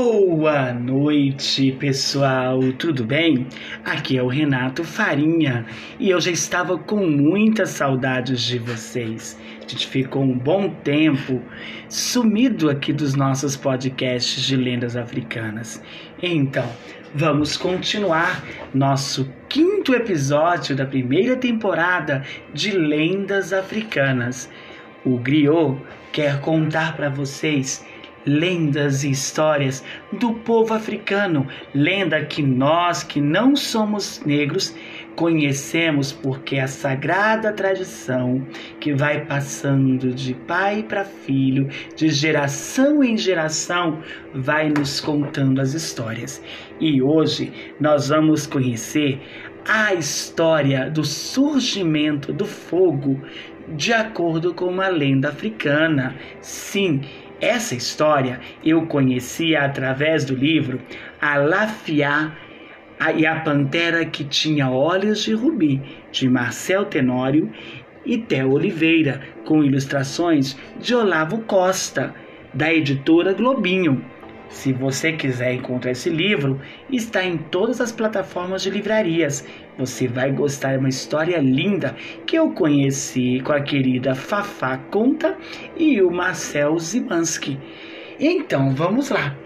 Boa noite, pessoal. Tudo bem? Aqui é o Renato Farinha e eu já estava com muitas saudades de vocês. A gente ficou um bom tempo sumido aqui dos nossos podcasts de lendas africanas. Então, vamos continuar nosso quinto episódio da primeira temporada de Lendas Africanas. O Griot quer contar para vocês lendas e histórias do povo africano, lenda que nós que não somos negros conhecemos porque é a sagrada tradição que vai passando de pai para filho, de geração em geração, vai nos contando as histórias. E hoje nós vamos conhecer a história do surgimento do fogo de acordo com uma lenda africana. Sim, essa história eu conhecia através do livro Alafiá e a Pantera que tinha olhos de rubi, de Marcel Tenório e Theo Oliveira, com ilustrações de Olavo Costa, da editora Globinho. Se você quiser encontrar esse livro, está em todas as plataformas de livrarias. Você vai gostar, é uma história linda que eu conheci com a querida Fafá Conta e o Marcel Zimanski. Então vamos lá.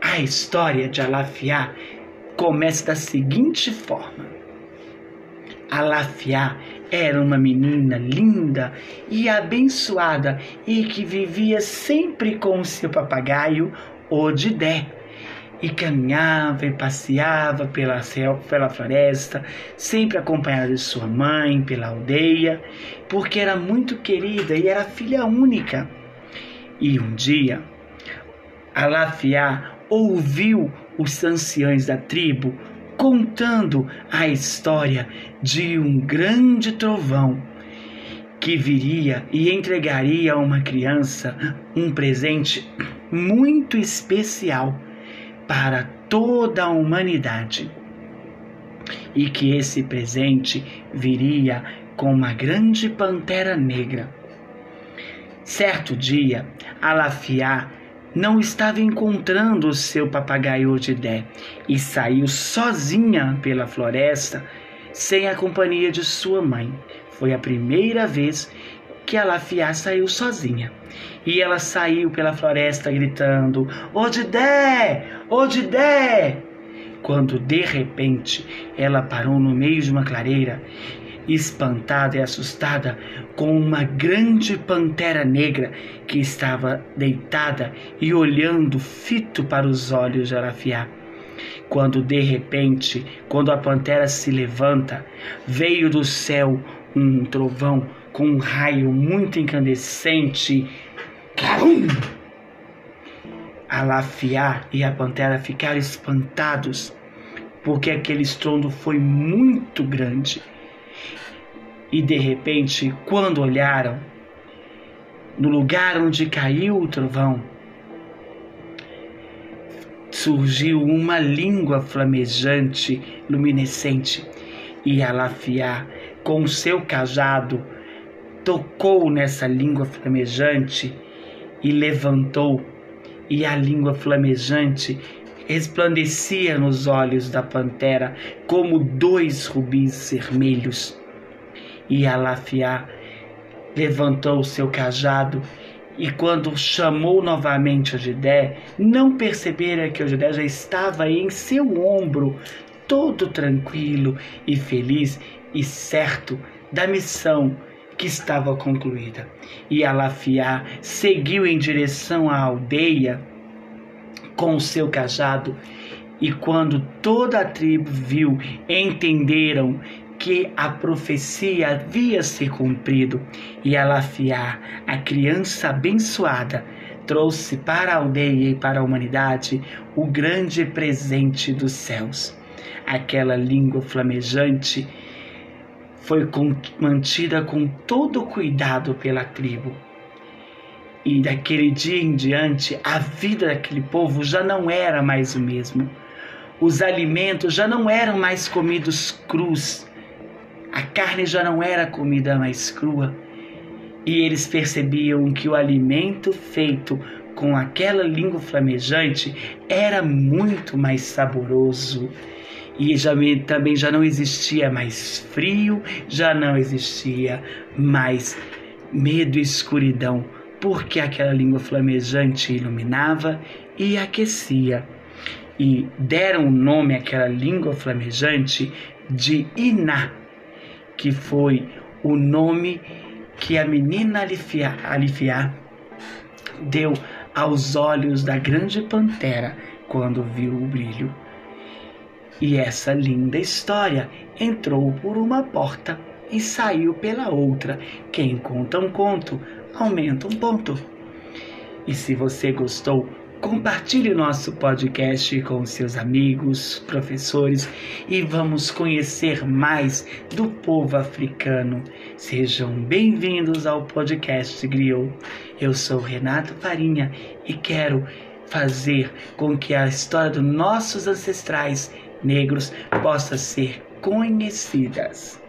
A história de Alafiá começa da seguinte forma. Alafiá era uma menina linda e abençoada e que vivia sempre com seu papagaio Odidé e caminhava e passeava pela, pela floresta, sempre acompanhada de sua mãe, pela aldeia, porque era muito querida e era filha única. E um dia, Alafiá ouviu os anciãos da tribo contando a história de um grande trovão que viria e entregaria a uma criança um presente muito especial para toda a humanidade. E que esse presente viria com uma grande pantera negra. Certo dia, Alafiá não estava encontrando o seu papagaio de Dé e saiu sozinha pela floresta sem a companhia de sua mãe. Foi a primeira vez que a Lafiá saiu sozinha. E ela saiu pela floresta gritando: Odidé! Odidé! Quando de repente ela parou no meio de uma clareira, espantada e assustada, com uma grande pantera negra que estava deitada e olhando fito para os olhos de Alafiá. Quando de repente, quando a pantera se levanta, veio do céu um trovão com um raio muito incandescente. Carum! A Lafiá e a Pantera ficaram espantados, porque aquele estrondo foi muito grande. E de repente, quando olharam, no lugar onde caiu o trovão, surgiu uma língua flamejante, luminescente, e a Com seu cajado, tocou nessa língua flamejante e levantou, e a língua flamejante resplandecia nos olhos da pantera como dois rubis vermelhos. E Alafiá levantou seu cajado e quando chamou novamente Ogidé, não percebera que Ogidé já estava em seu ombro, todo tranquilo e feliz e certo da missão que estava concluída. E Alafiá seguiu em direção à aldeia com o seu cajado, e quando toda a tribo viu, entenderam que a profecia havia se cumprido, e Alafiá, a criança abençoada, trouxe para a aldeia e para a humanidade o grande presente dos céus. Aquela língua flamejante foi mantida com todo cuidado pela tribo. E daquele dia em diante, a vida daquele povo já não era mais o mesmo. Os alimentos já não eram mais comidos crus. A carne já não era comida mais crua. E eles percebiam que o alimento feito com aquela língua flamejante era muito mais saboroso. E já, também já não existia mais frio, já não existia mais medo e escuridão, porque aquela língua flamejante iluminava e aquecia. E deram o nome àquela língua flamejante de Iná, que foi o nome que a menina Alifiá, Alifiá deu aos olhos da grande pantera quando viu o brilho. E essa linda história entrou por uma porta e saiu pela outra. Quem conta um conto, aumenta um ponto. E se você gostou, Compartilhe nosso podcast com seus amigos, professores e vamos conhecer mais do povo africano. Sejam bem-vindos ao podcast Griot. Eu sou Renato Farinha e quero fazer com que a história dos nossos ancestrais negros possa ser conhecidas.